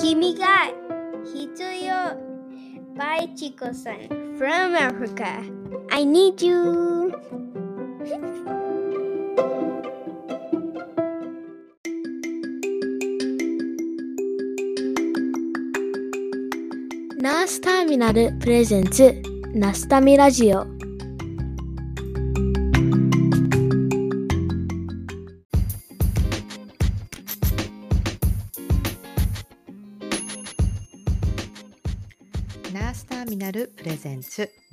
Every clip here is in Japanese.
君が必要 by Chico-san from Africa. I need you. ナースターミナルプレゼンツナスタミラジオ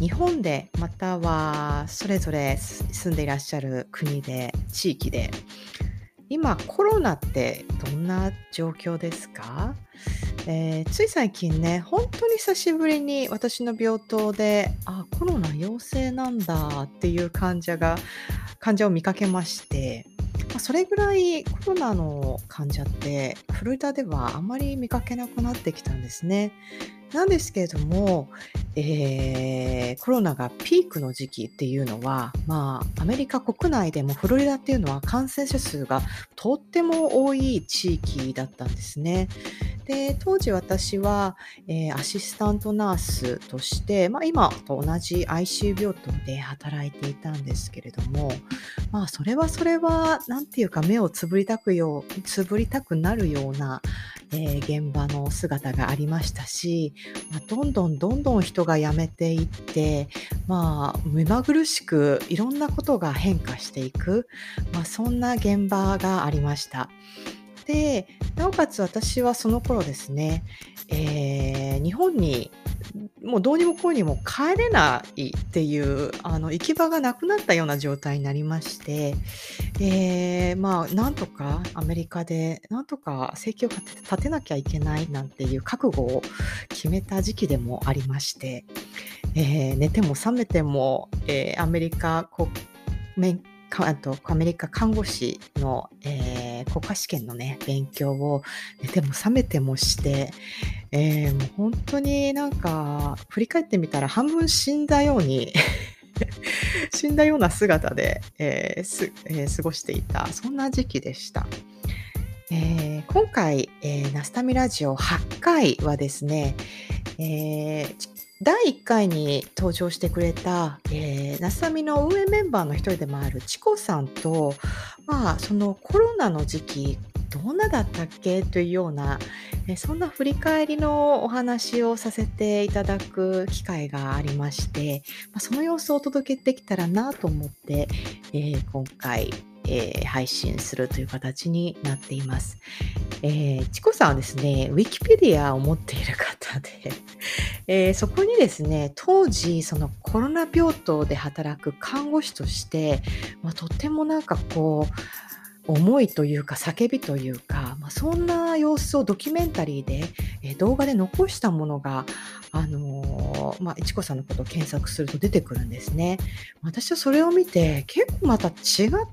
日本でまたはそれぞれ住んでいらっしゃる国で地域で今コロナってどんな状況ですか、えーつい最近ね本当に久しぶりに私の病棟であコロナ陽性なんだっていう患者が患者を見かけましてまあそれぐらいコロナの患者ってフロリダではあまり見かけなくなってきたんですね。なんですけれども、えーコロナがピークの時期っていうのは、まあ、アメリカ国内でもフロリダっていうのは感染者数がとっても多い地域だったんですね。で当時私は、えーアシスタントナースとして、まあ、今と同じ ICU 病棟で働いていたんですけれども、まあ、それはそれは何ていうか目をつぶりたくようつぶりたくなるような、えー現場の姿がありましたし、まあ、どんどんどんどん人が辞めていって、まあ、目まぐるしくいろんなことが変化していく、まあ、そんな現場がありました。でなおかつ私はその頃ですね、えー日本にもうどうにもこうにも帰れないっていうあの行き場がなくなったような状態になりまして、えーまあなんとかアメリカでなんとか生計を立てなきゃいけないなんていう覚悟を決めた時期でもありまして、えー寝ても覚めても、えーアメリカ国免かあとアメリカ看護師の、えー国家試験のね勉強を寝ても覚めてもして、えーもう本当になんか振り返ってみたら半分死んだように 死んだような姿で、えーすえー過ごしていたそんな時期でした。えー今回、えーナスタミラジオ8回はですね、えー第1回に登場してくれた、えー、ナスタミの運営メンバーの一人でもあるチコさんと、まあ、そのコロナの時期どんなだったっけ？というような、えーそんな振り返りのお話をさせていただく機会がありまして、まあ、その様子をお届けできたらなと思って、えー今回、えー配信するという形になっています。えーチコさんはですね、ウィキペディアを持っている方で、えーそこにですね、当時、そのコロナ病棟で働く看護師として、まあ、とってもなんかこう、思いというか叫びというか、まあ、そんな様子をドキュメンタリーで、え動画で残したものが、あのーまあ、いちこさんのことを検索すると出てくるんですね。私はそれを見て結構また違っ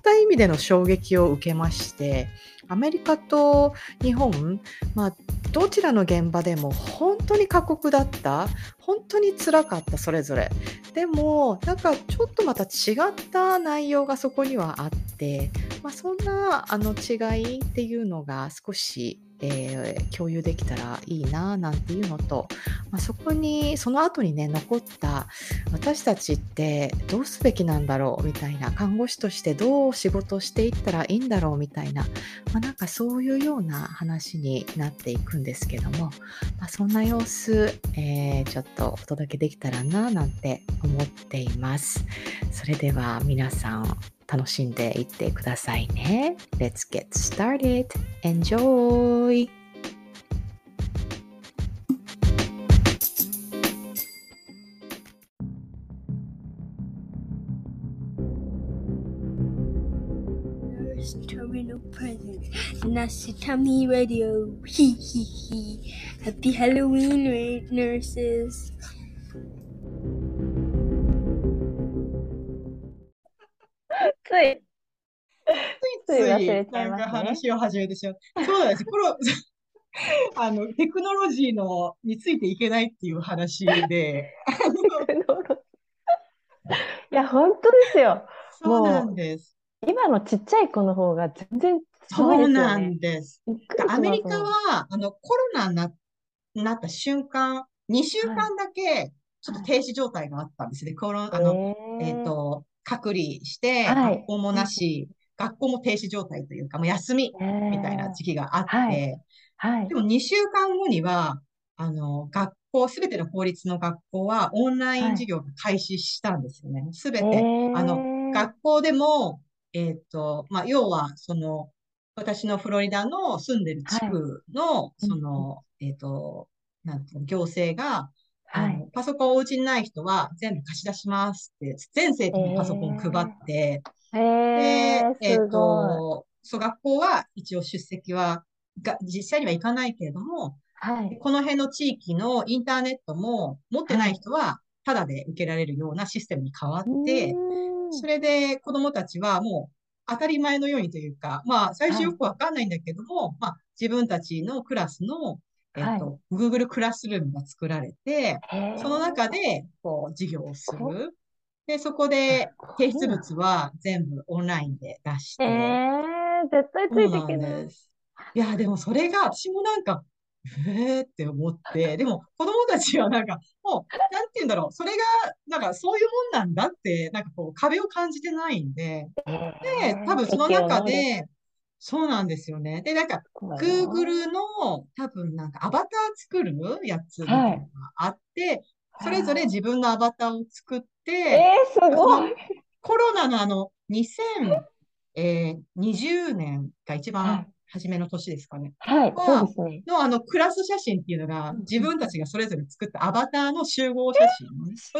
た意味での衝撃を受けまして、アメリカと日本、まあ、どちらの現場でも本当に過酷だった本当につらかったそれぞれ。でもなんかちょっとまた違った内容がそこにはあって、まあ、そんなあの違いっていうのが少し、えー共有できたらいいななんていうのと、まあ、そこにその後にね残った私たちってどうすべきなんだろうみたいな看護師としてどう仕事していったらいいんだろうみたいな、まあ、なんかそういうような話になっていくんですけども、まあ、そんな様子、えーちょっとお届けできたらななんて思っています。それでは皆さん楽しんでいってくださいね。Let's get started. Enjoy! ナスタミのプレゼンツ Nasitami Radio. Hee hee hee. Happy Halloween, ra- nurses. い、ついつい忘れちゃいなんますねか話を始めてしまう。そうなんです。この、あの、テクノロジーの、についていけないっていう話で、いや、本当ですよ。そうなんです。今のちっちゃい子の方が全然すごいですよそうなね。んです。アメリカは、あの、コロナにな、なった瞬間、2週間だけ、ちょっと停止状態があったんですね。コロあの、えっと、隔離して、はい学校もなし、学校も停止状態というか、もう休みみたいな時期があって、はいはいで。も2週間後には、あの、学校、すべての公立の学校はオンライン授業が開始したんですよね。すべて。あの、学校でも、えっと、まあ、要は、その、私のフロリダの住んでる地区の、その、えっと、なんていうの、行政が、あはい。の、パソコンお家にない人は全部貸し出しますって、全生徒にパソコンを配って、へで、え、えっすごと、そう、学校は一応出席は、が、実際には行かないけれども、い。はい。この辺の地域のインターネットも持ってない人はタダで受けられるようなシステムに変わって、うーんそれで子供たちはもう当たり前のようにというか、まあ最初よくわかんないんだけども、まあ自分たちのクラスの、えっと、Google クラスルームが作られて、その中でこう授業をすこる。で、そこで提出物は全部オンラインで出して、えー、絶対ついてけない。です。いや、でもそれが私もなんか、えーって思って、でも子供たちはなんか、もう、なんて言うんだろう、それが、なんかそういうもんなんだって、なんかこう壁を感じてないんで、で、多分その中で、そうなんですよね。で、なんか、Google の多分なんかアバター作るやつがあって、それぞれ自分のアバターを作って、えー、すごい。コロナのあの、2020年が一番初めの年ですかね。はい、はそうですね。のあのクラス写真っていうのがうん自分たちがそれぞれ作ったアバターの集合写真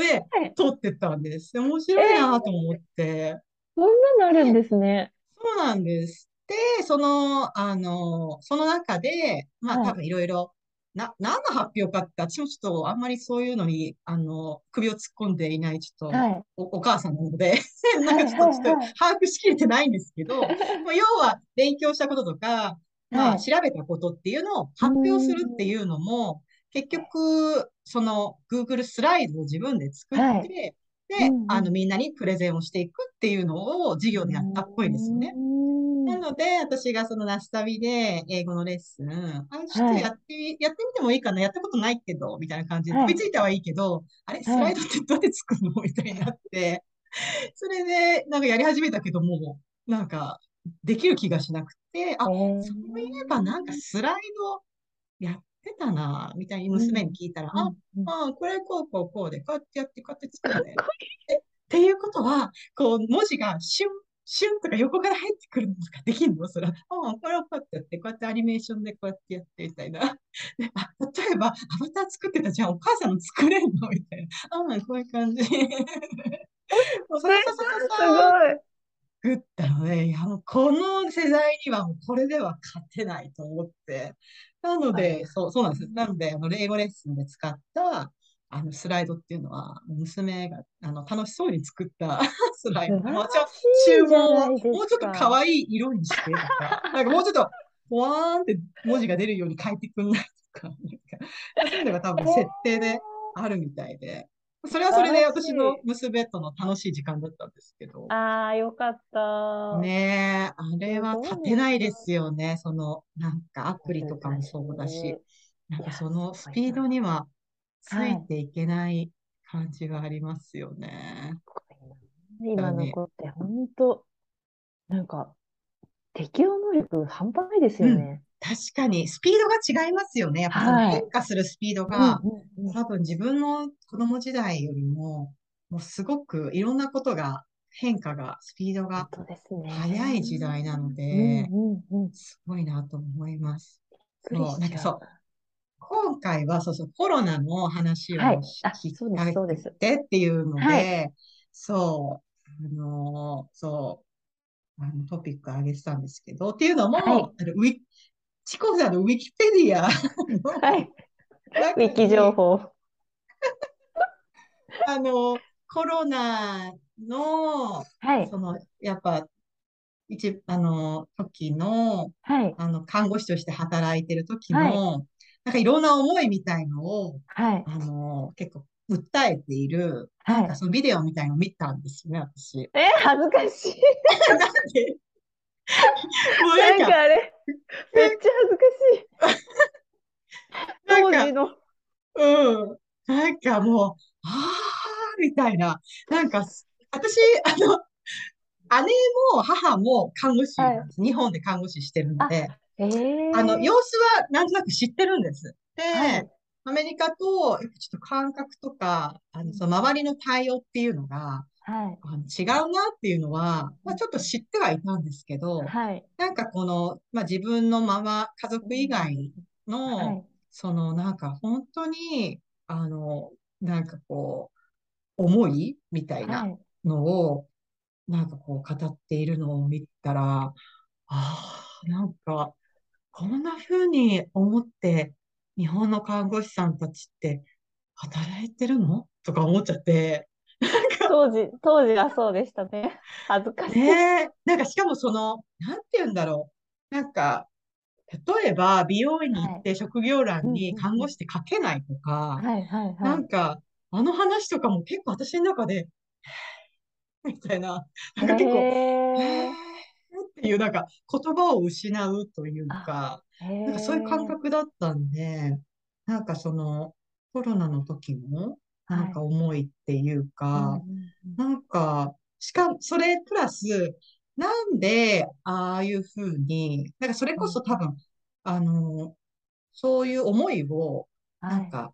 ではい撮ってったんです。で面白いなと思って。そんなのあるんですね。そうなんです。で、その、あの、その中で、まあはい。多分いろいろ、な、何の発表かって、私もちょっとあんまりそういうのに、あの、首を突っ込んでいない、ちょっと、はい。お、お母さんなので、なんかちょっと、はい。ちょっと把握しきれてないんですけど、まあ要は勉強したこととか、まあ、はい。調べたことっていうのを発表するっていうのも、結局、その Google スライドを自分で作はって、でうんう、ん。あの、みんなにプレゼンをしていくっていうのを授業でやったっぽいんですよね。うーんなので、私がそのナスタビで英語のレッスン、あ、ちょっとやってみ、やってみてもいいかな、やったことないけど、みたいな感じで、はい。飛びついたはいいけど、あれ、スライドってどうやって作るの？みたいになって、それで、なんかやり始めたけども、なんか、できる気がしなくて、あ、えー。そういえばなんかスライドやってたな、みたいに娘に聞いたら、あ、うん。うんあ、これこうこうこうで、こうやってやって、こうやって作るんだよ。えっていうことは、こう、文字がシュン、シュンとか横から入ってくるのとかできるの？それは、ああ、これをこうやってやって、こうやってアニメーションでこうやってやって、みたいな。で、あ、例えば、アバター作ってたじゃん、お母さんの作れんの？みたいな。ああ、こういう感じ。それさささすさごい。作ったので、いや、もうこの世代にはもうこれでは勝てないと思って。なので、そう、そうなんです。なので、あの、英語レッスンで使った、あの、スライドっていうのは、娘が、あの、楽しそうに作った スライド。もうちょっとしいじゃ注文をもうちょっとか可愛い色にしてとか、なんかもうちょっと、ポワーンって文字が出るように書いてくんないとか、そういうのが多分設定であるみたいで、それはそれで私の娘との楽しい時間だったんですけど、ああ、よかった。ねえ、あれは立てないですよね。その、なんかアプリとかもそうだし。なんかそのスピードにはつはいいていけない感じがありますよね。今の子って本当、なんか、適応能力半端ないですよね。確かに、スピードが違いますよね。やっぱそのはい変化するスピードが、うんうんうん多分自分の子供時代よりも、もうすごくいろんなことが、変化が、スピードが本当ですね。速い時代なのうんで、うんうん。すごいなと思います。びっくりしそうなんかちゃそう今回はそうそう、コロナの話を聞そうですそうですてっていうので、はいそう、あのーそあのトピック上げてたんですけど、っていうのも、はいあのウィチコさんのウィキペディアのはい。中ウィキ情に、報。あの、コロナの、はい。その、やっぱ、一、あの、時の、はい。あの、看護師として働いてる時はい。の、なんかいろんな思いみたいのを、はい。あの、結構訴えている、なはい。んかそのビデオみたいのを見たんですよね、私。え、恥ずかしい。なんで、もうななんんか、かあれ、めっちゃ恥ずかしい。なんか、当時の。うん。なんかもう、あー、みたいな。なんか、私、あの、姉も母も看護師はい。日本で看護師してるのあ、で、えあの、え様子はなんとなく知ってるんです。はで、い。アメリカと、ちょっと感覚とか、あの、うんその周りの対応っていうのが、はい。あの違うなっていうのは、まあちょっと知ってはいたんですけど、はい。なんかこの、まあ自分のまま、家う族以ん外はの、い。そのなんか本当に、あの、なんかこう、思いみたいは。ないのを、なんかこう語っているのを見たら、ああ、なんか、こんな風に思って、日本の看護師さんたちって働いてるの？とか思っちゃって、当時、当時はそうでしたね。恥ずかしい。ねえ、なんかしかもその、なんて言うんだろう。なんか、例えば美容院に行はい。って職業欄うんに。看護師って書けないとか、なはい。んか、あの話とかも結構私の中で、みたいな、なへんか結構、えーえ。っていうなんか言葉を失うというあ、か、へなんかそういう感え。覚だったんで、なんかそのコロナの時のなんはい。か思いっていううんか、うんうん。なんか、しかも、それプラス、なんで、ああいうふうに、なんかそれこうんそ多分、あの、そういう思いを、なはい。んか、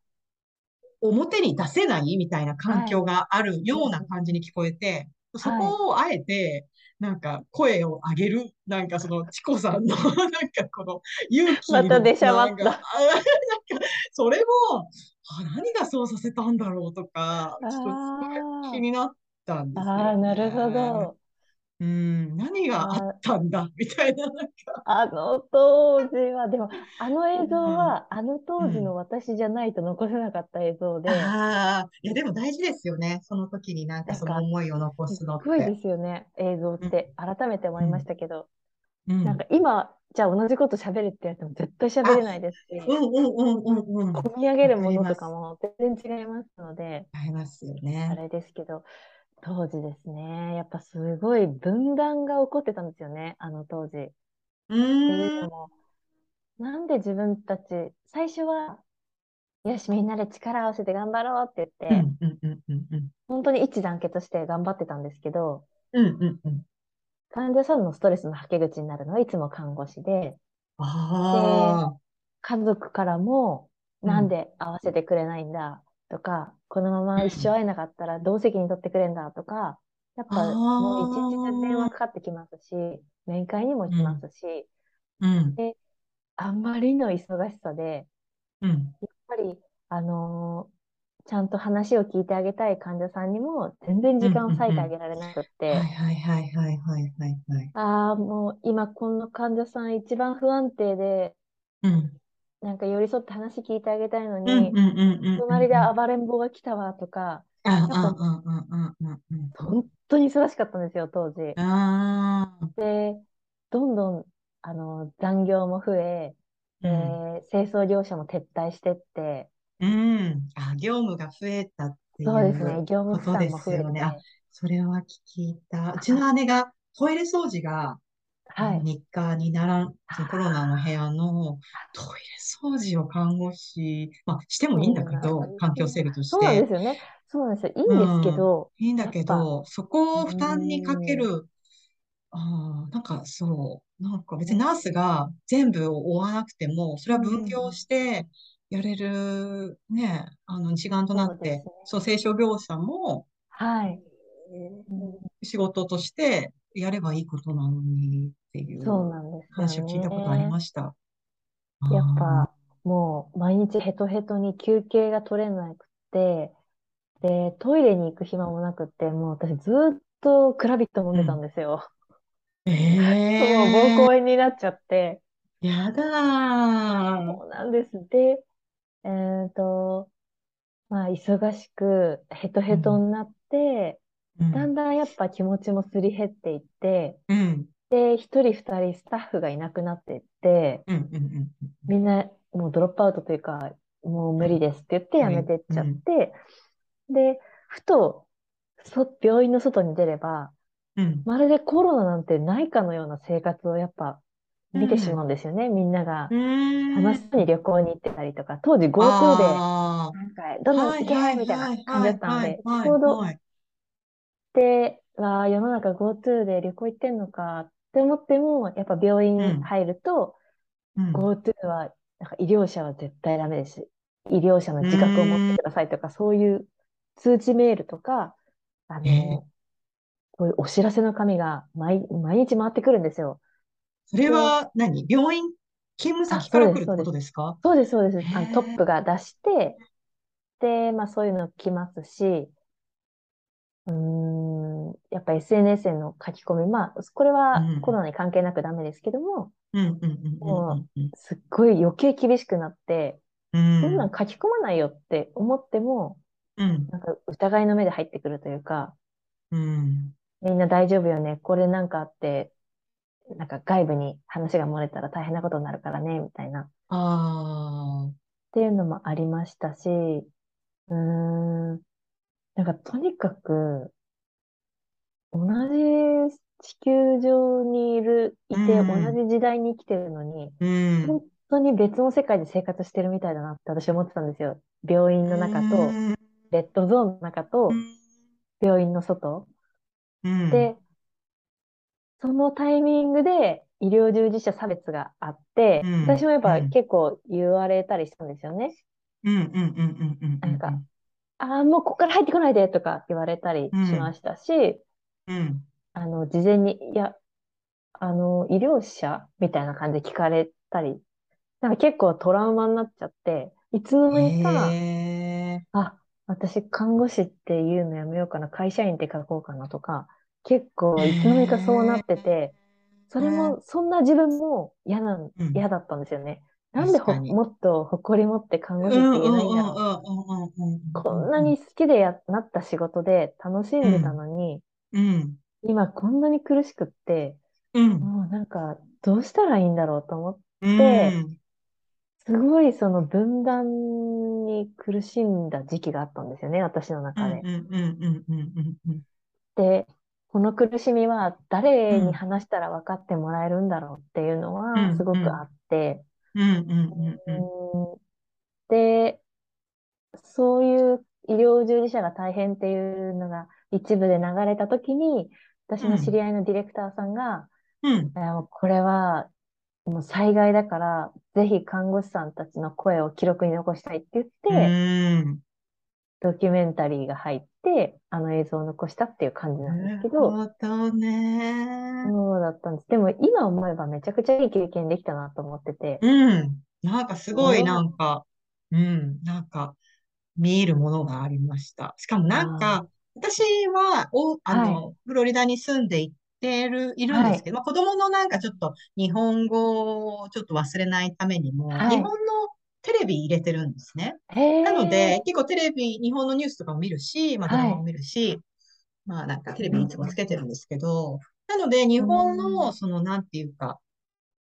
表に出せないみたいな環はい。境があるうんよううなん感じに聞こえて、そはい。こをあえて、なんか声を上げる、なんかそのチコさんの、なんかこの勇気の、また出しゃばった。あ なんか、それも、あ、何がそうさせたんだろうとか、ちょっと気あになったんであ、すああ、よなるほね。ど。うん、何があっあたんだ、みたいな、なんか、あの当時は、でも、あの映像うん、は、あのう当時のん。私じゃないと残せなかった映像で、ああ、いや、でも大事ですよね。その時になんかその思いを残すっすのっごいでて。すよね、映像っうん、て。改めて思いましうん、たけど、うん。なんか今、じゃあ同じこと喋れって言われても絶対喋あ、れないですし、うんうんうんうんうん。込み上げわるもの。とかも全然違いますので、ありますよあね。れですけど、当時ですね、やっぱすごい分断が起こってたんですよね、あの当時。っうん、のも、なんで自分たち、最初は、よし、みんなで力を合わせて頑張ろうって言って。本当に一致団結して頑張ってたんですけど、うんうんうん。患者さんのストレスのはけ口になるのはいつも看護師で、で、家族からも、うん、なんで合わせてくれないんだとか、このまうま一生ん。会えなかったらどう責任取ってくれんだとか、やっぱもう一日中電話かかってきますし、面会にも来まうん、すし、うん、で、あんまりの忙しさで、うん、やっぱり、あのーちゃんと話を聞いてあげたい患者さんにも全然うん、時間を。割いてあげられなくっはいて、はいはいはいはいはいはい。ああ、もう今この患者さん一番不安定で、うん、なんか寄り添って話聞いてあげたいのうん、に、隣で。暴れん坊が来たわとか。本当に忙しかったんですよ、当時。で、どんどん、あの、残業も増え、うん、で、清掃業者も撤退してって、うん。あ、業務が増えたっていそうですね、う業務負担も増えすよね。それは聞いた。うちはい、の姉がトイレ掃除が、はい。日課にならん、コロナの部屋のあトイレ掃除を看護師、まあ、してもいいんだけど、環境よ。整備としそうでて。すよね。そうなんですよ。いいうんですけん。ど、いいんだけど、そこをう負担にかける、ああ、なんかそう、なんか別うん、にナースが全部を追わなくても、それはうん、分業うんうんしてやれる、ね、あの、一丸となって、そうね。清掃業者も、はい。うんうん、仕事としてやればいいことなのにっていう話を聞いたことありね。ました。やっあぱ、もう毎日ヘトヘトに休憩が取れなくて、で、トイレに行く暇もなくって、もう私ずーっとクラビット飲んでたんん。ですよ。もう膀胱ええ炎になっちゃって、やだー。そうなんです。で、えっと、まあ、忙しく、ヘトヘトになって、だんだんやっぱ気持ちもすり減っていって、うん、で、一人二人スタッフがいなくなっていって、うん、うん、うん。みんなもうドロップアウトというか、もう無理ですって言って辞めてっちゃって、で、ふと、そ、病院の外に出れば、うん、まるでコロナなんてないかのような生活をやっぱ見てしまうんですよね。みんなが。楽しそうに旅行に行ってたりとか、当時 GoTo で、あなんか、どんどん行けはいみたいはいな感じだったので、はいちょうどはいで、わあ、世の中 GoTo で旅行行ってんのかって思っても、やっぱ病院入ると、うん。GoTo は、なんか医療者は絶対ダメです。医療者の自覚を持ってくださいとか、そういう通知メールとか、あええの、こういうお知らせの紙が毎、毎日回ってくるんですよ。それは何？病院？勤務先から来るってことです。か？そうです、そうです。あのトップが出して、で、まあそういうの来ますし、うーん、やっぱ SNS への書き込み、まあ、これはうんコロナに関係なくダメですけども、うんうすっごい余計厳しくなって、うん。そんなん書き込まないよって思っても、うん。なんか疑いの目で入ってくるというか、うん。みんな大丈夫よね、これなんかあって、なんか外部に話が漏れたら大変なことになるからね、みたいな。っあていうのもありましたし、うーん、なんかとにかく、同じ地球上にいる、いて、うん同じ時代に生きてるのに、あ、うん。本当に別の世界で生活してるみたいだなって私思ってたんですよ。病院の中と、うんレッドゾーンの中と、病院の外。うんで、そのタイミングで医療従事者差別があって、うん私もやっぱうん結構言われたりしたんですよね。うんうんうんうんうんなんかああ、もうここから入ってこないでとか言われたりしましたし、うん。あの、事前に、いや、あの、医療者みたいな感じで聞かれたり、なんか結構トラウマになっちゃって、いつの間にか、へえあ、私看護師っていうのやめようかな、会社員って書こうかなとか、結構いつの間にかそうなってて、それも、そんな自分も嫌な嫌だったんですよね。なんでもっと誇り持って看護師って言えないんだろう。こんなに好きでや、なった仕事で楽しんでたのに、うん。今こんなに苦しくって、うん。もうなんか、どうしたらいいんだろうと思って、うん。すごいその分断に苦しんだ時期があったんですよね、私の中で。で、この苦しみは誰に話したら分かってもらえるんだろうっていうのうんはすごくあって、で、そういう医療従事者が大変っていうのが一部で流れたときに、私の知り合いのディレクターさんが、うん。これはもう災害だから、ぜひ看護師さんたちの声を記録に残したいって言って、うんドキュメンタリーが入って、あの映像を残したっていう感じなんですけど、なるほどね。そうだったんです。でも今思えばめちゃくちゃいい経験できたなと思ってて、うん。なんかすごいうんなんか、うん、なんか見えるものがありました。しかもなんか、私は、お、あの、フロリダに住んでいってる、いるんですけど、まあ子供のなんかちょっと日本語をちょっと忘れないためにも、はい日本のテレビ入れてるんですね。へなのでー、、結構テレビ、日本のニュースとかも見るし、まあドはい。ラマも見るし、まあなんかテレビいつもつけてるんですけど、なので日本うの、そのなんていうか、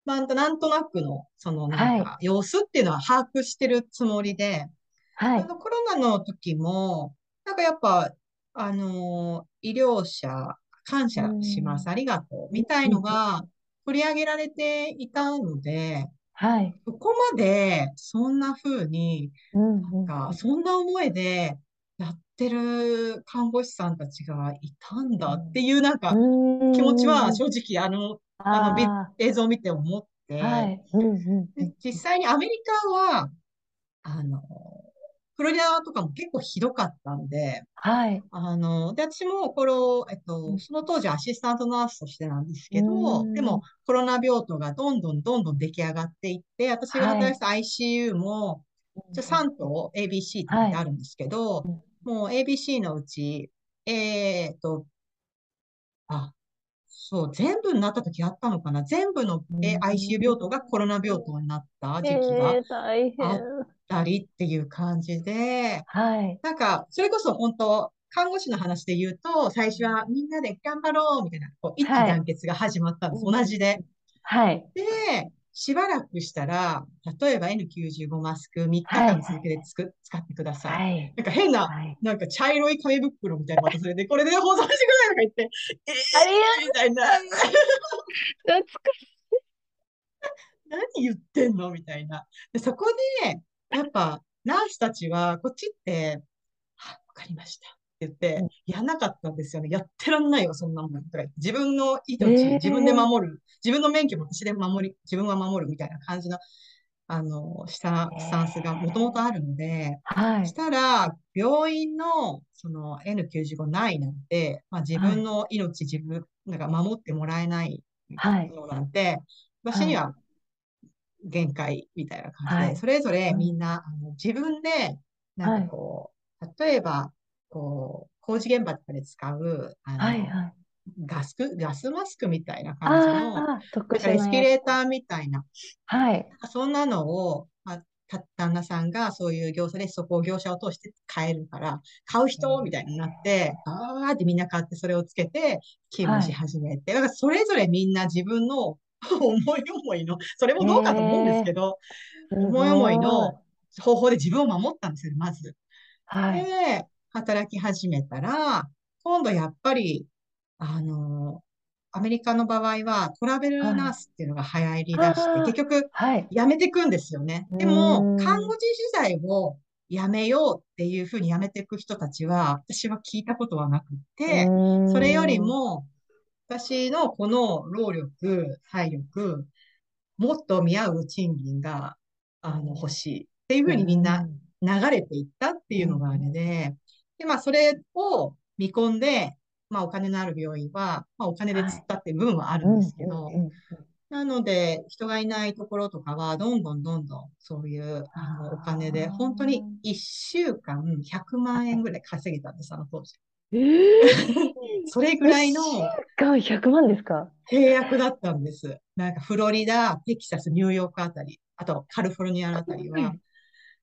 まあなんとなくの、そのなんはか様子っていうのは把握してるつもりで、はい、あのコロナの時も、なんかやっぱ、あのー医療者、感謝します、うん。ありがとう、みたいのが取り上げられていたので、はい、そこまでそんな風に、うん、なん。うん、か、そんな思いでやってる看護師さんたちがいたんだっていうなんかうん、気持ちはうん。正直あの、あの映像を見て思っはい、うん、うん、うでん実際にアメリカは、あの、フロリダとかも結構ひどかったんで、はい、あの、で、私も、これえっうと、ん。その当時アシスタントナースとしてなんですけど、うん。でもコロナ病棟がどんどんどんどん出来上がっていって、私が働い。てた ICU も、じゃあ3棟 ABC ってあるんですけど、もう ABC のうち、えーっと、あ、そう、全部になった時あったのかな？全部の ICU 病棟がコロナ病棟になった時期えがあっ変。たりっていう感じで、はい。なんか、それこそ本当、看護師の話で言うと、最初はみんなで頑張ろうみたいな、こう一致団結が始まったんです。はい同じで。はい。で、しばらくしたら、例えば N95 マスク3日はい間続けてつく、使ってください。はい。なんか変な、はい。なんか茶色い紙袋みたいなの渡されて、これで保存してくださいとか言って、えー、みたいな、懐か 何言ってんのみたいな。で、そこで、やっぱ、ナースたちは、こっちって、はわかりました。って言って、やんなかったんですよね。やってらんないよ、そんなもん。自分の命、えー自分で守る。自分の免許も私で守り、自分は守るみたいな感じの、あの、したスタンスがもともとあるので、はい。したら、病院の、その N95 ないなんて、まあ自分の命、自分、なんか守ってもらえないはい。のなんて、私には限界みたいな感じで、はいそれぞれうんみんな、あの自分で、なんかこう、例えば、こう、工事現場とかで使う、あの、はい。はい。ガスク、ガスマスクみたいな感じの、なんかエスキレーターみたいな、はい。そんなのを、まあ、た旦那さんがそういう業者でそこを業者を通して買えるから、買う人みたいになって、あーってみんな買ってそれをつけて勤務し始めて、だからそれぞれみんな自分の 思い思いの、それもどうかと思うんですけど、すご思い思いの方法で自分を守ったんですよ、まず。はい。で、働き始めたら、今度やっぱり、あの、アメリカの場合はトラベルナースっていうのが流行り出して、はい結局はい。辞めていくんですよね。でうも、ん看護師時代を辞めようっていうふうに辞めていく人たちは、私は聞いたことはなくて、それよりも、私のこの労力、体力、もっと見合う賃金が、あの、欲しいっていうふうにみんな流れていったっていうのがあれで、で、まあ、それを見込んで、まあ、お金のある病院は、まあ、お金で釣ったっていう部分はあるんですけど、うんうんうんなので、人がいないところとかは、どんどんどんどん、そういう、あの、お金で、本当に1週間100万円ぐらい稼げたんです、あの当時。えー、それぐらいのが100万ですか？契約だったんです。なんか、フロリダ、テキサス、ニューヨークあたり、あとカリフォルニアあたりは。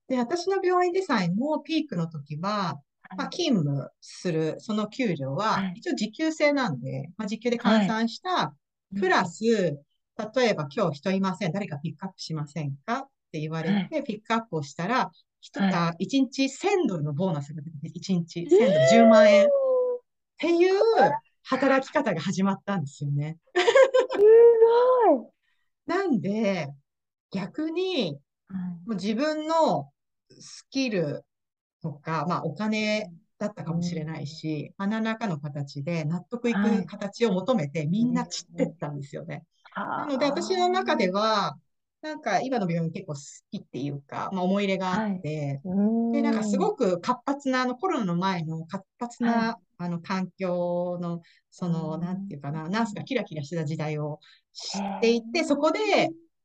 で、私の病院でさえも、ピークの時は、まあ、勤務する、その給料は、はい。一応時給制なんで、まあ、時給で換算した、プラス、例えば今日人いません。誰かピックアップしませんか？って言われて、ピックアップをしたら、一はい1日1000ドルのボーナスが出てきて、1日1000ドル、10万円。っていう働き方が始まったんですよね。すごい。なんで、逆に、もう自分のスキルとか、まあお金だったかもしれないし、まあ何らかの形で納得いく形を求めてみんな散ってったんですよね。なので私の中では、なんか今の病院結構好きっていうか、まあ思い入れがあって、で、なんかすごく活発な、あのコロナの前の活発はな、あの環境の、その、うん。なんていうかな、ナースがキラキラしてた時代を知っていて、そこで、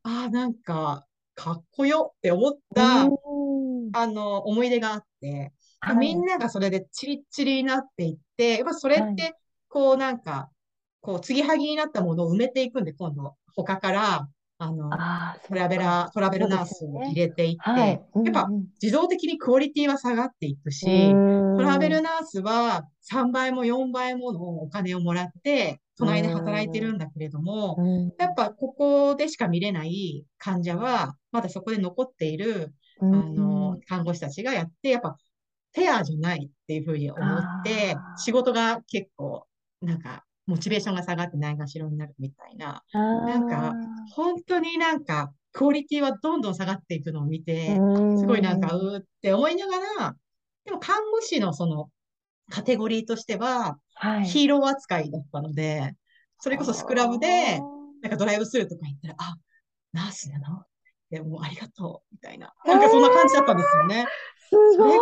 ああ、なんか、かっこよって思った、あの、思い出があって、みんながそれでチリッチリになっていって、やっぱそれはい。って、こうなんか、こう、継ぎはぎになったものを埋めていくんで、今度、他から、あの、トラベラー、トラベルナースを入れていって、はい。やっぱ自動的にクオリティは下がっていくし、トラベルナースは3倍も4倍ものお金をもらって、隣で働いてるんだけれども、やっぱここでしか見れない患者は、まだそこで残っている、あの、看護師たちがやって、やっぱフェアじゃないっていうふうに思って仕事が結構、なんか、モチベーションが下がってないがしろになるみたいな、なんか、本当になんか、クオリティはどんどん下がっていくのを見て、すごいなんか、うーって思いながら、でも看護師のその、カテゴリーとしては、ヒーロー扱いだったので、それこそスクラブで、なんかドライブスルーとか行ったら、あ、ナースな。のでもうありがとう、みたいな。なんかそんな感じだったんですよね。すごい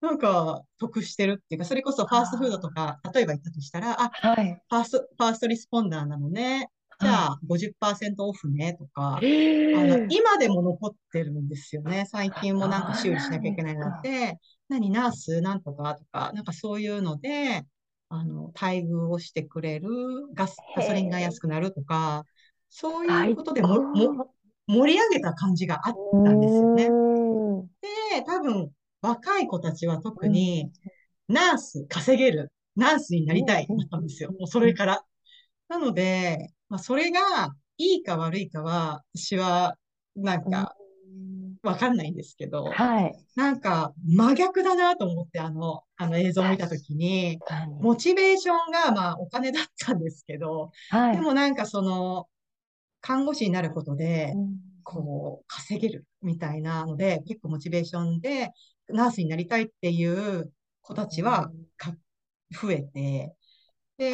なんか、得してるっていうか、それこそファーストフードとか、例えば行ったとしたら、あ、はい。ファースト、ファーストリスポンダーなのね。じゃあ、50%オフね、とか、えあの、ー今でも残ってるんですよね。最近もなんか修理しなきゃいけないので、何、ナースなんとかとか、なんかそういうので、ああの、待遇をしてくれる、ガス、ガソリンが安くなるとか、そういう最ことでも、も、高。盛り上げた感じがあっうたんですよね。で、多分、若い子たちは特うん。に、ナース稼げる、ナースになりたい、うん。だったんですよ。もうそうん。れから。なので、まあ、それがいいか悪いかは、私は、なんうんか、わかんないんですけど、はい。なんか、真逆だなと思って、あの、あの映像を見たときに。モチベーションが、まあ、お金だったんですけど、はい。でもなんかその、看護師になることで、うん。こう、稼げるみたいなので、結構モチベーションで、ナースになりたいっていう子たちはか増えて、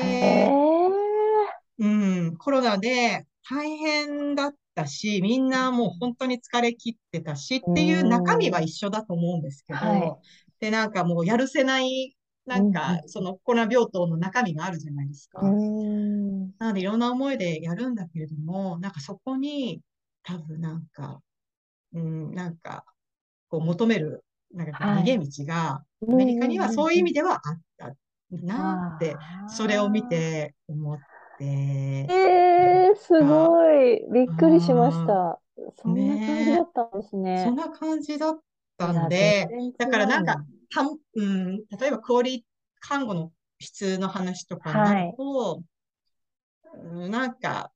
へで、え。うん、コロナで大変だったし、みんなもう本当に疲れ切ってたしうっていう中身はん。一緒だと思うんですけはい。ど、で、なんかもうやるせない、なうんん。か、そのコロナ病棟の中身があるじゃないですうか。ん。なのでいろんな思いでやるんだけれども、なんかそこに多分なんか、うん、なんか、こう求める、なんか逃げはい。道が、うアメリカにはん。そういう意味ではあったなって、それを見あて思っあ。て、ええ、すが、ごい。びっくりしましあた。そーんな感じだねったんですそんね。な感じだったいや、全ので、然だからなんか。た、うん、例えばクオリ、看護の質の話とかになるはい。と、うんなんか、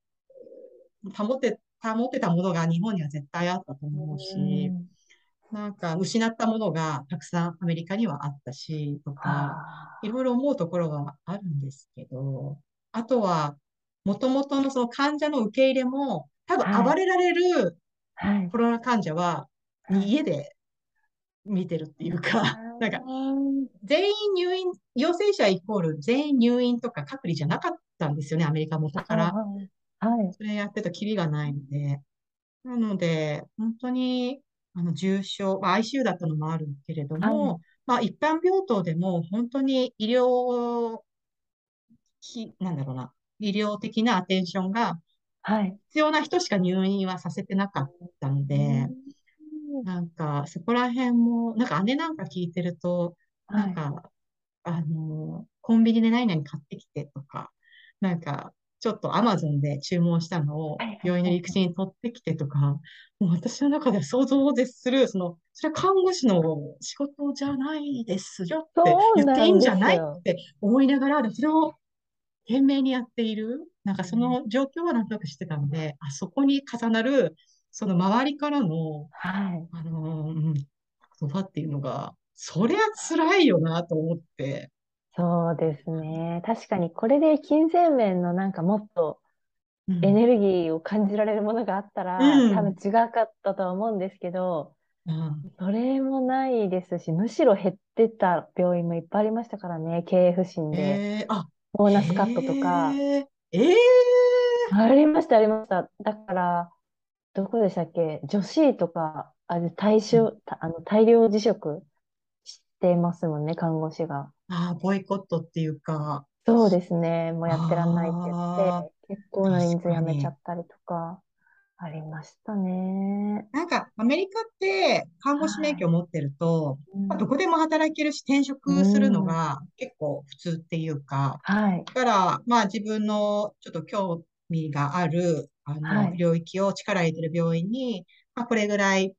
保って、保ってたものが日本には絶対あったとう思うし、ん。なんか失ったものがたくさんアメリカにはあったし、とか、あいろいろ思うところがあるんですけど、あとは、もともとのその患者の受け入れも、多あ。分はい。暴れられるはい。コロナ患者は、家で見てるっていうか、なんか、あ全員入院、陽性者イコール全員入院とか隔離じゃなかったんですよね、アメリカ元あ。から。はい。はい。それやってるとキリがないので。なので、本当に、あの、重症、まあ、ICU だったのもあるけれどはい。も、まあ、一般病棟でも本当に医療き、なんだろうな、医療的なアテンションがはい。必要な人しか入院はさせてなかったのうで、ん。なんか、そこら辺も、なんか姉なんか聞いてると、なはい。んか、あの、コンビニで何々買ってきてとか、なんか、ちょっとアマゾンで注文したのを。病院のはい。陸地に取ってきてとか、もう私の中では想像を絶する、その、それは看護師の仕事じゃないですよって言っていいなんじゃないっ。て思いながら、それを懸命にやっている、なんかうん。その状況はなんとなく知ってたので、あそこに重なる、その周りからの、はい。あの、うん、言葉っていうのが、そりゃ辛いよなと思って。そうですね。確かにこれで金銭面のなんかもっとうん、エネルギーを感じられるものがあったらうん、多分違かったとは思うんですけど、うん。それもないですし、むしろ減ってた病院もいっぱいありましたからね、経営不振で。えー、あ、ボーナスカットとか。へえ、ええありました、ありました。だから、どこでしたっけ？女子とか、あれ、大うん衆、たあの、大量辞職してますもんね、看護師が。あー、ボイコットっていうか、そうですね。もうやってらんないって言っああ、て、結構な人確か数辞めちゃに。ったりとか、ありましたね。なんか、アメリカって看護師はい。免許を持ってると、まあ、どうん。こでも働けるし、転う職するのん。が結構普通っていうか、はい。だから、まあ自分のちょっと興味がある、あはの、い。領域を力入れてる病院に、まあこれぐらい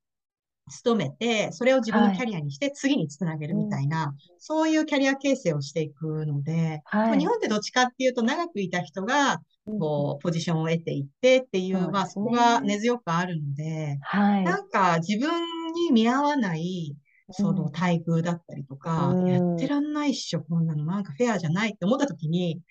勤めて、それを自分のはい。キャリアにして次につなげるうん。みたいな、そういうキャリア形成をしていくので、ではい。も日本ってどっちかっていうと長くいた人が、うん。こう、ポジションを得ていってっていう、まあそこがね。根強くあるので、はい。なんか自分に見合わない、うそのん。待遇だったりとうか、やってん。らんないっしょ、こんなのなんかフェアじゃないって思った時に、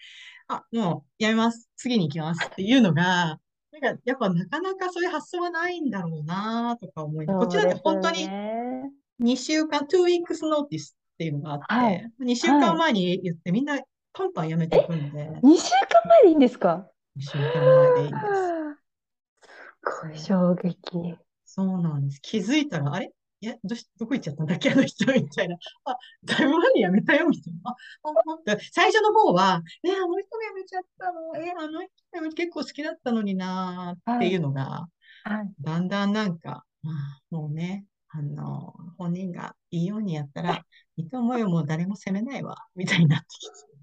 あ、もうやめます。次に行きますっていうのが、なんかやっぱなかなかそういう発想はないんだろうなとか思いな、こっちだってそうです本当にね。2週間、2 weeks notice っていうのがあっはい。て、2週間はい。前に言ってみんなパンパンやめていえ、くんで、2週間前でいいんですか？2週間前でいいんです。すごい衝撃。そうなんです。気づいたら、あれ？いや、どどこ行っちゃったんだっけ、あの人みたいな。あ、だいぶ前に辞めたよ、みたいな。あ、あ、あ最初の方は、え、あの人も辞めちゃったの？え、あの人も結構好きだったのになーっていうはい。のが、はい。だんだんなんか、まあ、もうね、あの、本人がいいようにやったらいいと思うよ、もう誰も責めないわ、みたいになってきて。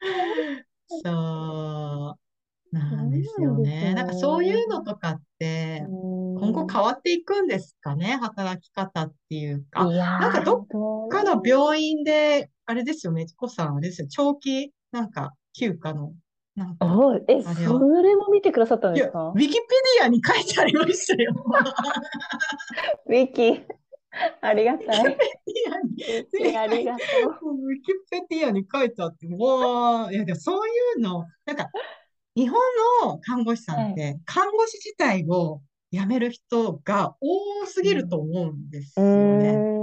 そうなんですよね。なんかそういうのとかって、今後変わっていくんですかね、働き方っていうか。なんかどっかの病院で、あれですよね、チコさん、あれですよ、長期、なんか、休暇の、なんか、え、あれはそれも見てくださったんですか？ウィキペディアに書いてありましたよ。ウィキ、ありがたい。ウィキペディアにウィキありがとう。ウィキペディアに書いてあって、わー、いや、でもそういうの、なんか、日本の看護師さんって、看護師自体を辞める人が多すぎると思うんですうよね。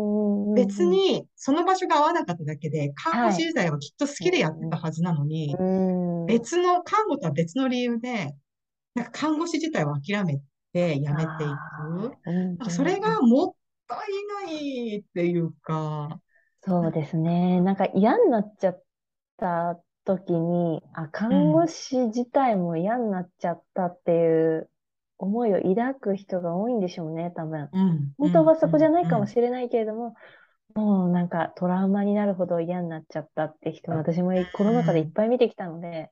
別に、その場所が合わなかっただけで、看護師はい自体はきっと好きでやってたはずなのに。別の、看護とは別の理由で、なんか看護師自体を諦めて辞めていあく。かそれがもったいないっていうか、そうですね。なんか嫌になっちゃった時に、あ、看護師自体も嫌になっちゃったっていう思いを抱く人が多いんでしょうね、多分。うん、本当はそこじゃないかもれしれないけれども、もうなんかトラウマになるほど嫌になっちゃったって人、私もコロナ禍でいっぱい見てきたので、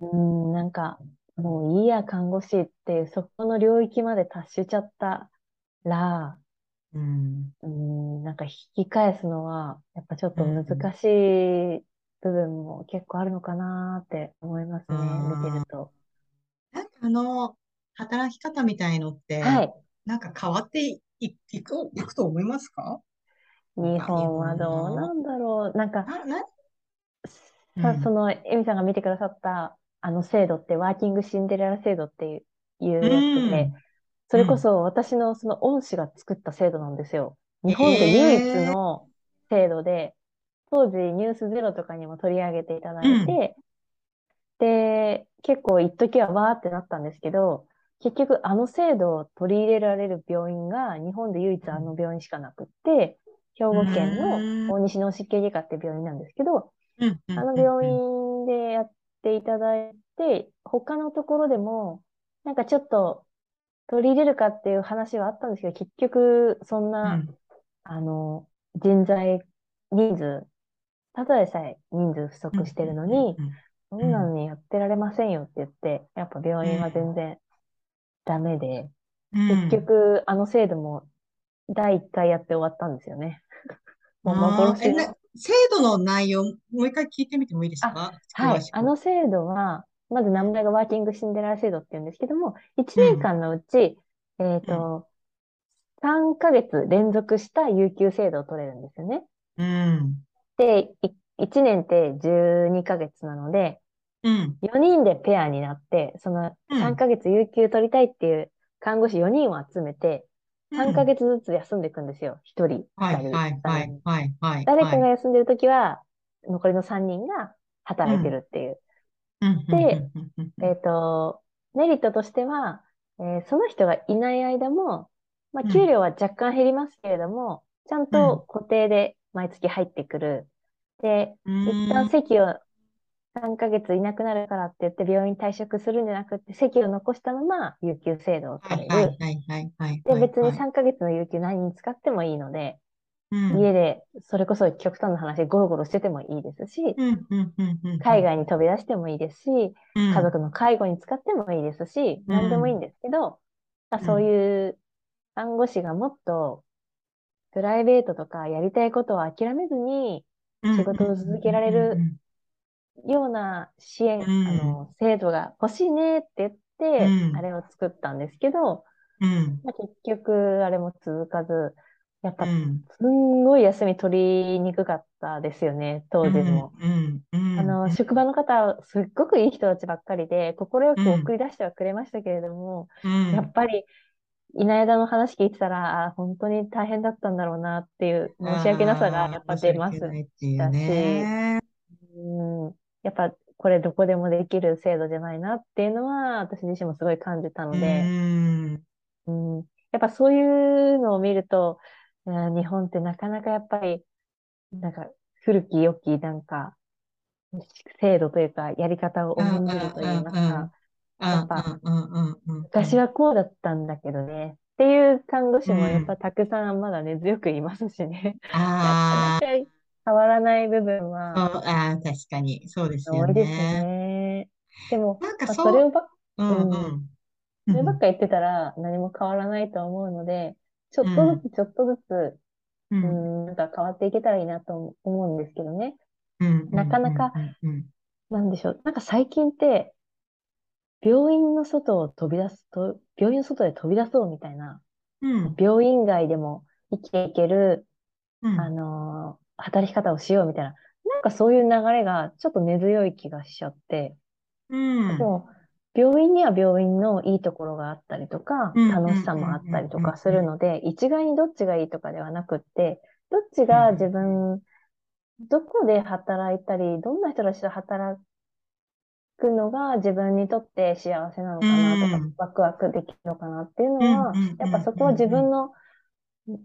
うん、なんか、もういいや、看護師っていう、そこの領域まで達しちゃったら、うん。うん、なんか引き返すのは、やっぱちょっとうん難しい部分も結構あるのかなって思いますね、見てると。なんかあの、働き方みたいのって、はい。なんか変わってい、いいく、いくと思いますか日本はどうなんだろう。なんか、な、な、さうんその、エミさんが見てくださった、あの制度って、ワーキングシンデレラ制度っていう、やつで、うんそれこそ私のその恩師が作った制度なんですよ。日本で唯一の制度で、当時ニュースゼロとかにも取り上げていただいて、で、結構一時はわーってなったんですけど、結局あの制度を取り入れられる病院が日本で唯一あの病院しかなくって、兵庫県うん。の大西脳湿系外科って病院なんですけど、うんうん。あの病院でやっていただいて、他のところでも、なんかちょっと取り入れるかっていう話はあったんですけど、結局、そんうな、ん。あの、人材、人数、ただでさえ人数不足してるのに、うんそんなのにやってられませんよって言って、やっぱ病院は全然ダメで、うん。結局、あの制度も第1回やって終わったんですよね。もう幻制度の内容、もう一回聞いてみてもいいですか？はい。あの制度は、まず名前がワーキングシンデレラ制度って言うんですけども、1年間のうち、えっと、3ヶ月連続した有給制度を取れるんですよね。うん。で、1年って12ヶ月なので、うん。4人でペアになって、そのうん3ヶ月有給取りたいっていう看護師4人を集めて、3ヶ月ずつ休んでいくんですよ。1人、はい2人、はいは3い人。はいはい。誰かがはい休んでるときは、残りの3人が働いてるっていう。うんでうんうんうんうんえっと、メリットとしては、えーその人がいない間も、まあ、うん給料は若干減りますけれども、ちゃんと固定で毎月入ってくる。で、一旦席を3ヶ月いなくなるからって言って病院退職するんじゃなくて、席を残したまま有給制度をはい取れる。はいはいはいはい。で、別にはい3ヶ月の有給何に使ってもいいので、うん。家で、それこそ極端な話、ゴロゴロしててもいいですし、海外に飛び出してもいいですし、うん。家族の介護に使ってもいいですし、うん。何でもいいんですけど、まあうん。そういう看護師がもっとプライベートとかやりたいことを諦めずに仕事を続けられるような支援、うん。あの、制度が欲しいねって言って、うん。あれを作ったんですけど、うん。まあ、結局あれも続かず、やっぱうん。すんごい休み取りにくかったですよね、当時も。あの、職場の方、すっごくいい人たちばっかりで、快く送り出してはくれましたけれども、うん。やっぱり、いない間の話聞いてたら、あ本当に大変だったんだろうなっていう申し訳なさがやっぱ出ます。申しうん。やっぱ、これどこでもできる制度じゃないなっていうのは、私自身もすごい感じたのうで、ん。うん。やっぱそういうのを見ると、うん日本ってなかなかやっぱり、なんか、古き良き、なんか、制度というか、やり方を重んじるといいますか、やっぱ昔はこうだったんだけどね、っていう看護師もうんやっぱたくさんまだね、強くいますしね。あなかなか変わらない部分そうはああ、確かに、そうですよ多いですね。ね。でも、なんかまあ、それをば、うんうん、うん。そればっうんか言ってたら何も変わらないと思うので、ちょうっとずん。つちょっとずつ、ううんん、なんか変わっていけたらいいなと思うんですけどね。なん。かなか、なんでしょう。なんか最近って、病院の外を飛び出すと、病院の外で飛び出そうみたいな、うん。病院外でも生きていける、うん。あのー働き方をしようみたいな、なんかそういう流れがちょっと根強い気がしちゃって、うん。でも、病院には病院のいいところがあったりとか、うん楽しさもあったりとかするので、一概にどっちがいいとかではなくって、どっちが自分、どこで働いたり、どんな人たちと働くのが自分にとって幸せなのかなとかうん、ワクワクできるのかなっていうのはやっぱそこは自分の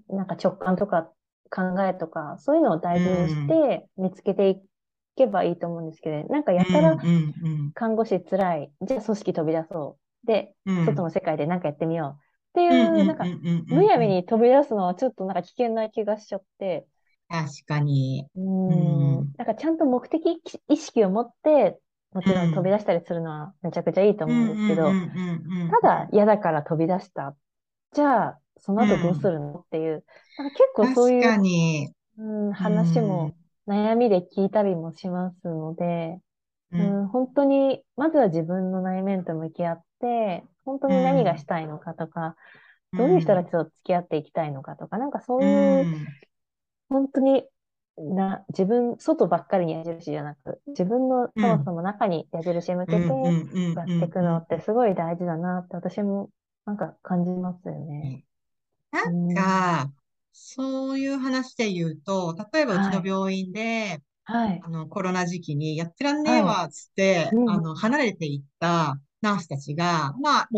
なんか直感とか考えとか、そういうのを大事にして見つけていけばいいと思うんですけど、なんかやたら看護師つらい。じゃあ組織飛び出そう。で、うん外の世界で何かやってみよう。っていう、なんか、むやみに飛び出すのはちょっとなんか危険な気がしちゃって、確かに。うんん、なんかちゃんと目的意識を持って、もちろん飛び出したりするのはめちゃくちゃいいと思うんですけど、ただ嫌だから飛び出した。じゃあ、その後どうするのっていう、なんか結構そういう、に。うん、話も悩みで聞いたりもしますので、ううんん、本当に、まずは自分の内面と向き合って、本当に何がしたいのかとか、どういう人たちと付き合っていきたいのかとか、なんかそうういう、ん。本当にな、自分、外ばっかりに矢印じゃなく、自分のそもそも中に矢印向けてうんうんうんやっていくのってすごい大事だなって私もなんか感じますよね。なんか、そういう話で言うと、例えばうちのはい病院で、はい。あの、コロナ時期にやってらんねえわ、つって、うんあの、離れていったナースたちが、まあ、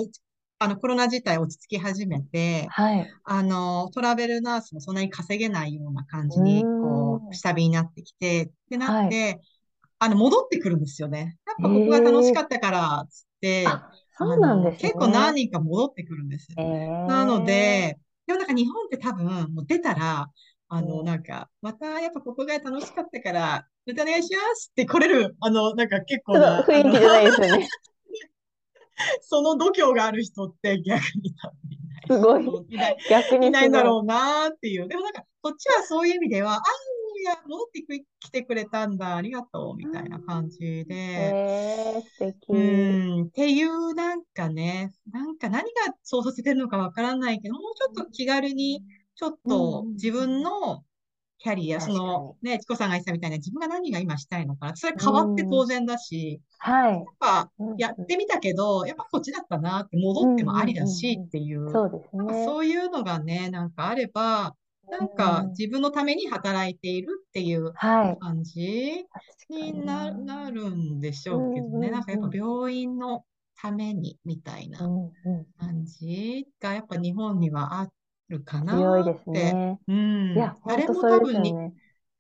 あの、コロナ自体落ち着き始めて、はい。あの、トラベルナースもそんなに稼げないような感じに、こう下火になってきて、ってなって、あの、戻ってくるんですよね。やっぱここが楽しかったから、つって、あ、そうなんですね。結構何人か戻ってくるんです。えーなので、でもなんか日本って多分、もう出たら、あの、うんなんか、またやっぱここが楽しかったから、またお願いしますって来れる、あの、なんか結構な、雰囲気じゃないですよね。その度胸がある人って逆に多分いない。すごい いない、逆にいないんだろうなっていう。でもなんか、こっちはそういう意味では、あや、戻ってく来てくれたんだ、ありがとう、みたいな感じい。で。えー、素敵。うん、っていう、なんかね、なんか何がそうさせてるのかわからないけど、もうちょっと気軽に、ちょっとうん自分のキャリア、そ確かの、ね、チコさんが言ってたみたいな自分が何が今したいのかな、それ変わって当然だし、はい。やっぱうんやってみたけど、やっぱこっちだったなって戻ってもありだしうんう。んうんうん。っていう、そうですね。そういうのがね、なんかあれば、なんかうん自分のために働いているっていうはい。感じににな、なるんでしょうけどね。なんかやっぱ病院のためにみたいな。感じがやっぱ日本にはあるかな強いですって。ね。うん。いや、誰も多分に。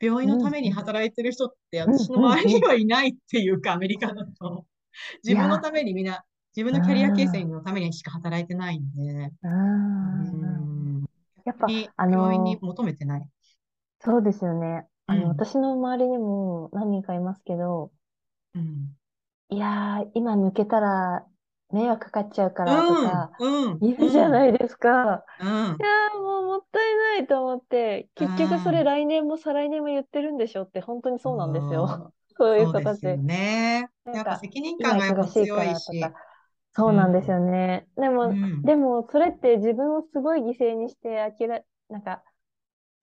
病院のために働いてる人ってうん私の周りにはいないっていうか、アメリカだと。自分のためにみんな、自分のキャリア形成のためにしか働いてないんで。う。うんん。やっぱに、あの病院に求めてない。そうですよね。あの、うん私の周りにも何人かいますけど、うん。いやー、今抜けたら迷惑かかっちゃうからとか、うん。うん。いるじゃないですか。うん。いやー、もうもったいないと思って、結局それ来年も再来年も言ってるんでしょって、本当にそうなんですよ。そういう子たち。そうですよね。なんやっぱか責任今感がやっぱ忙しいか強いし。らとか。そうなんですよね。でも、うんでも、それって自分をすごい犠牲にして、諦め、なんか、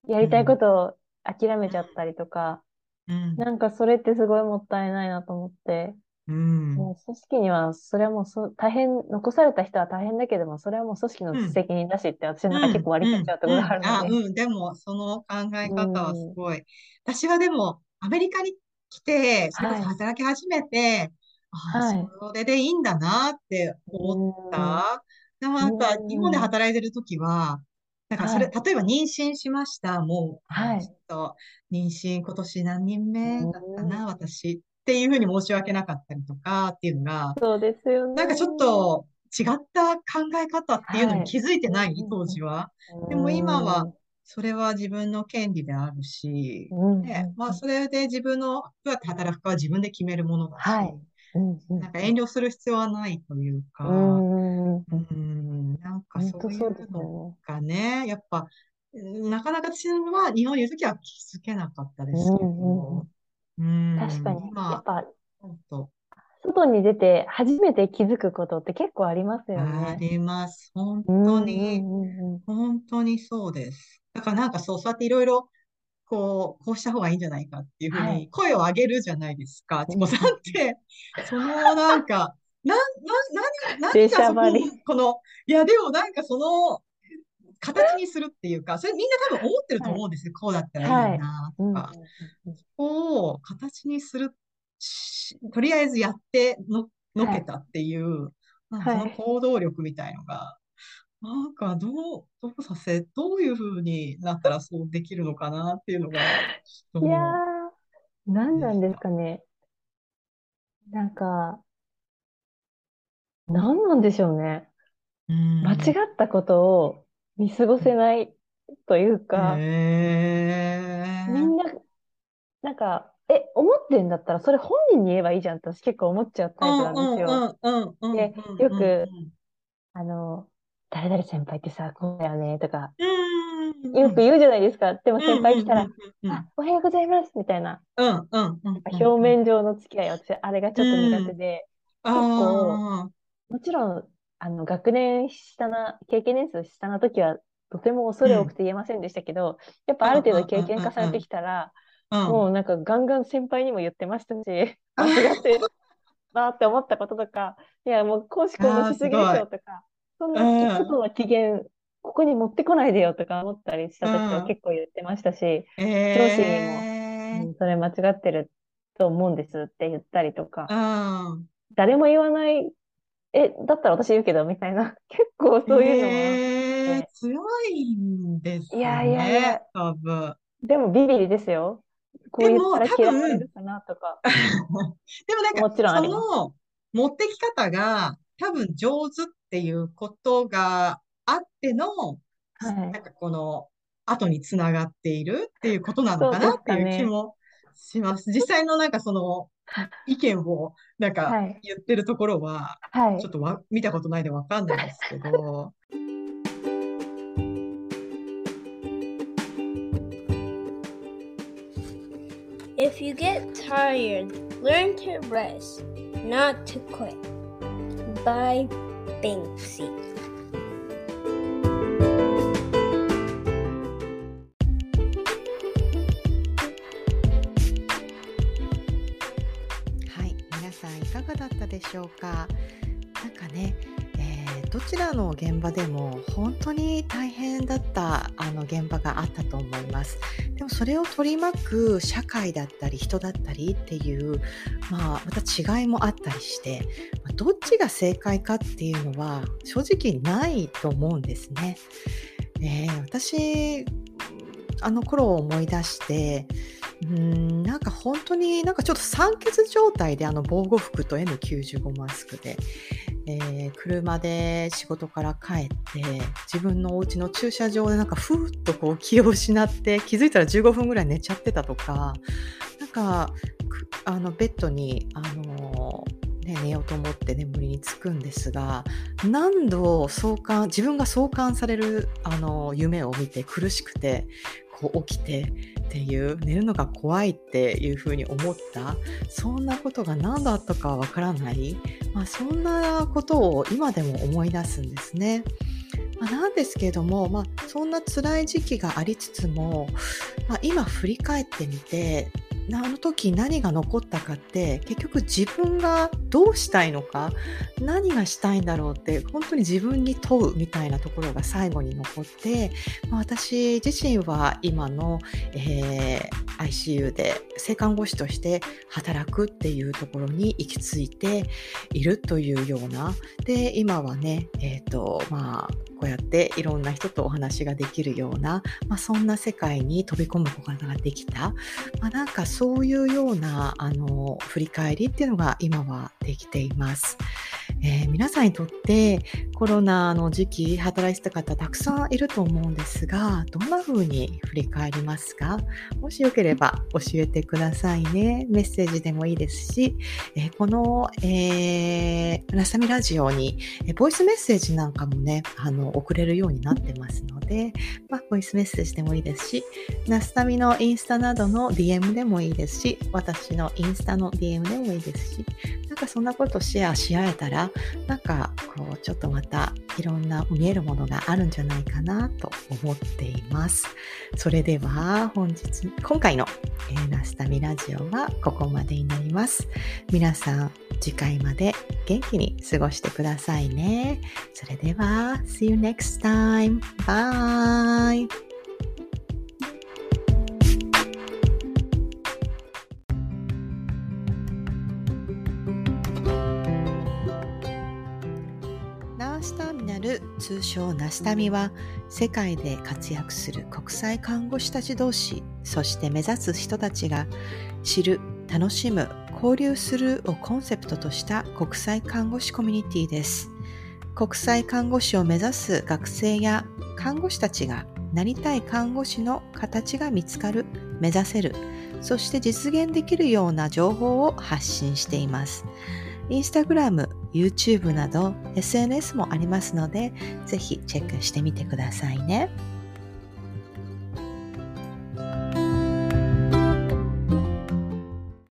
やりたいことを諦めちゃったりとか、うん。なんかそれってすごいもったいないなと思って、うん。もう組織には、それはもうそ大変、残された人は大変だけども、それはもう組織の責任だしって、私なんか結構割り切っちゃうところがあるので。うんうんあ、うん。でも、その考え方はすごい。私はでも、アメリカに来て、それこそはい働き始めて、ああ、はい。それでいいんだなって思った。でもなんか、うん。日本で働いてるときは、なんかそれ、は例えば妊娠しました。もう、はい。ちょっと、妊娠今年何人目だったな、私。っていうふうに申し訳なかったりとかっていうのが、そうですよね。なんかちょっと違った考え方っていうのに気づいてない、はい当時は。うん、でも今はそれは自分の権利であるし、うまあ、それで自分のどうやって働くかは自分で決めるものだし、はいなんか遠慮する必要はないというか、うんなんか本そういうのよがね、やっぱ、うんなかなか私は日本にいるときは気づけなかったですけど、うん、ね。確かに。やっ今、ぱ、外に出て初めて気づくことって結構ありますよあね。ります。本当に、本当にそうです。だからなんかそう、そうやっていろいろ、こう、こうした方がいいんじゃないかっていうふうはいに声を上げるじゃないですか。うんチコさんって、そのなんか、な、な、何、出何がそここの、いやでもなんかその、形にするっていうか、それみんな多分思ってると思うんですよ。こうだったらいいなうんとか。うんここを形にするし、とりあえずやっての、のけたっていう、なんかそのはい行動力みたいのが、なんかどう、どうさせ、どういう風になったらそうできるのかなっていうのが、いやー、も何なんですかね。なんか、何なんでしょうね。う、うん間違ったことを見過ごせないというか、へーみんな、なんか、え、思ってんだったらそれ本人に言えばいいじゃんって私結構思っちゃうタイプなんですよ。うんうんうんうんでうんよくうんあの、誰々先輩ってさ、こうだよねとか、うん。よく言うじゃないですか。でも先輩来たら、あ、おはようございますみたいな、うんうんうんうん表面上の付き合い、私、あれがちょっと苦手で、あもちろん、あの、学年下な、経験年数下な時は、とても恐れ多くて言えませんでしたけど、やっぱある程度経験重ねてきたら、もうなんかガンガン先輩にも言ってましたし、間違ってるなって思ったこととか、いやもう公私公務しすぎでしょとか、そんなうん外の機嫌、ここに持ってこないでよとか思ったりした時はうん結構言ってましたし、え上司えうんそれ間違ってると思うんですって言ったりとか、うん。誰も言わない、え、だったら私言うけどみたいな、結構そういうのは、ええ強いんですいやいやいやね、多分。でもビビりですよ。こう言ったら嫌われるかなとか。でもなんか、もちろんその持ってき方が多分上手っていうことがあっての、はい。なんかこの後につながっているっていうことなのかなっていう気もします。実際のなんかその 意見をなんかはい。言ってるところは、はい。ちょっとわ見たことないでわかんないですけど、If you get tired, learn to rest, not to quit. By Banksy.「はい皆さんいかがだったでしょうか?」なんかね、えーどちらの現場でも本当に大変だったあの現場があったと思います。でもそれを取り巻く社会だったり人だったりっていう、まあ、また違いもあったりして、どっちが正解かっていうのは正直ないと思うんですね。えー私あの頃を思い出してうーんなんか本当になんかちょっと酸欠状態であの防護服と N95 マスクで、えー車で仕事から帰って自分のお家の駐車場でなんかふーっとこう気を失って気づいたら15分ぐらい寝ちゃってたとかなんかあのベッドにあのね、寝ようと思って眠りにつくんですが何度相関自分が相関されるあの夢を見て苦しくてこう起きてっていう寝るのが怖いっていうふうに思ったそんなことが何だったかわからない、まあ、そんなことを今でも思い出すんですね。まあ、なんですけれども、まあ、そんな辛い時期がありつつも、まあ、今振り返ってみてあの時何が残ったかって結局自分がどうしたいのか何がしたいんだろうって本当に自分に問うみたいなところが最後に残って、まあ、私自身は今の、えー ICU で性看護師として働くっていうところに行き着いているというようなで今はね、えーとまあ、こうやっていろんな人とお話ができるような、まあ、そんな世界に飛び込むことができた、まあ、なんかそういうようなあの振り返りっていうのが今はできています。えー、皆さんにとってコロナの時期働いてた方たくさんいると思うんですが、どんな風に振り返りますか？もしよければ教えてくださいね。メッセージでもいいですし、えー、この、えー、ラサミラジオに、え、ボイスメッセージなんかもね、あの、送れるようになってますので、まあ、ボイスメッセージでもいいですし、ナスタミのインスタなどの DM でもいいですし、私のインスタの DM でもいいですし、なんかそんなことシェアし合えたら、なんかこうちょっとまたいろんな見えるものがあるんじゃないかなと思っています。それでは本日、今回の、えー、ナスタミラジオはここまでになります。皆さん次回まで元気に過ごしてくださいね。それでは、See you next time. Bye! る通称ナスタミは世界で活躍する国際看護師たち同士そして目指す人たちが知る楽しむ交流するをコンセプトとした国際看護師コミュニティです。国際看護師を目指す学生や看護師たちがなりたい看護師の形が見つかる目指せるそして実現できるような情報を発信しています。インスタグラム、YouTube など SNS もありますので、ぜひチェックしてみてくださいね。